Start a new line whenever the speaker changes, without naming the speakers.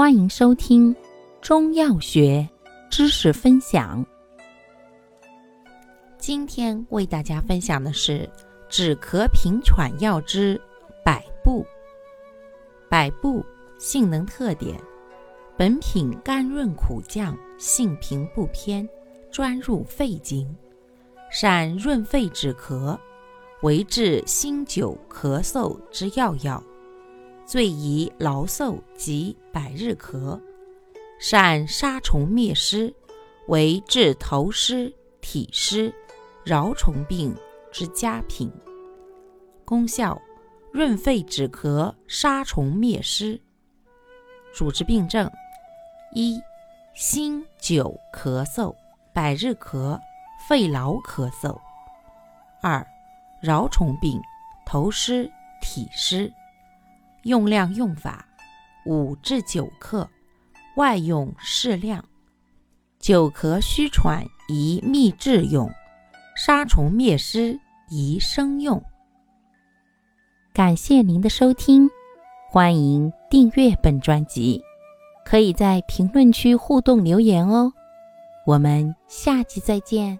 欢迎收听中药学知识分享。今天为大家分享的是止咳平喘药之百部。百部性能特点：本品甘润苦降，性平不偏，专入肺经，善润肺止咳，为治心久咳嗽之要药。最宜劳嗽及百日咳，善杀虫灭虱，为治头虱、体虱、蛲虫病之佳品。功效：润肺止咳，杀虫灭虱。主治病症：一、心久咳嗽、百日咳、肺痨咳嗽；二、蛲虫病、头虱、体虱。用量用法：五至九克，外用适量。久咳虚喘宜秘制用，杀虫灭虱宜生用。感谢您的收听，欢迎订阅本专辑，可以在评论区互动留言哦。我们下期再见。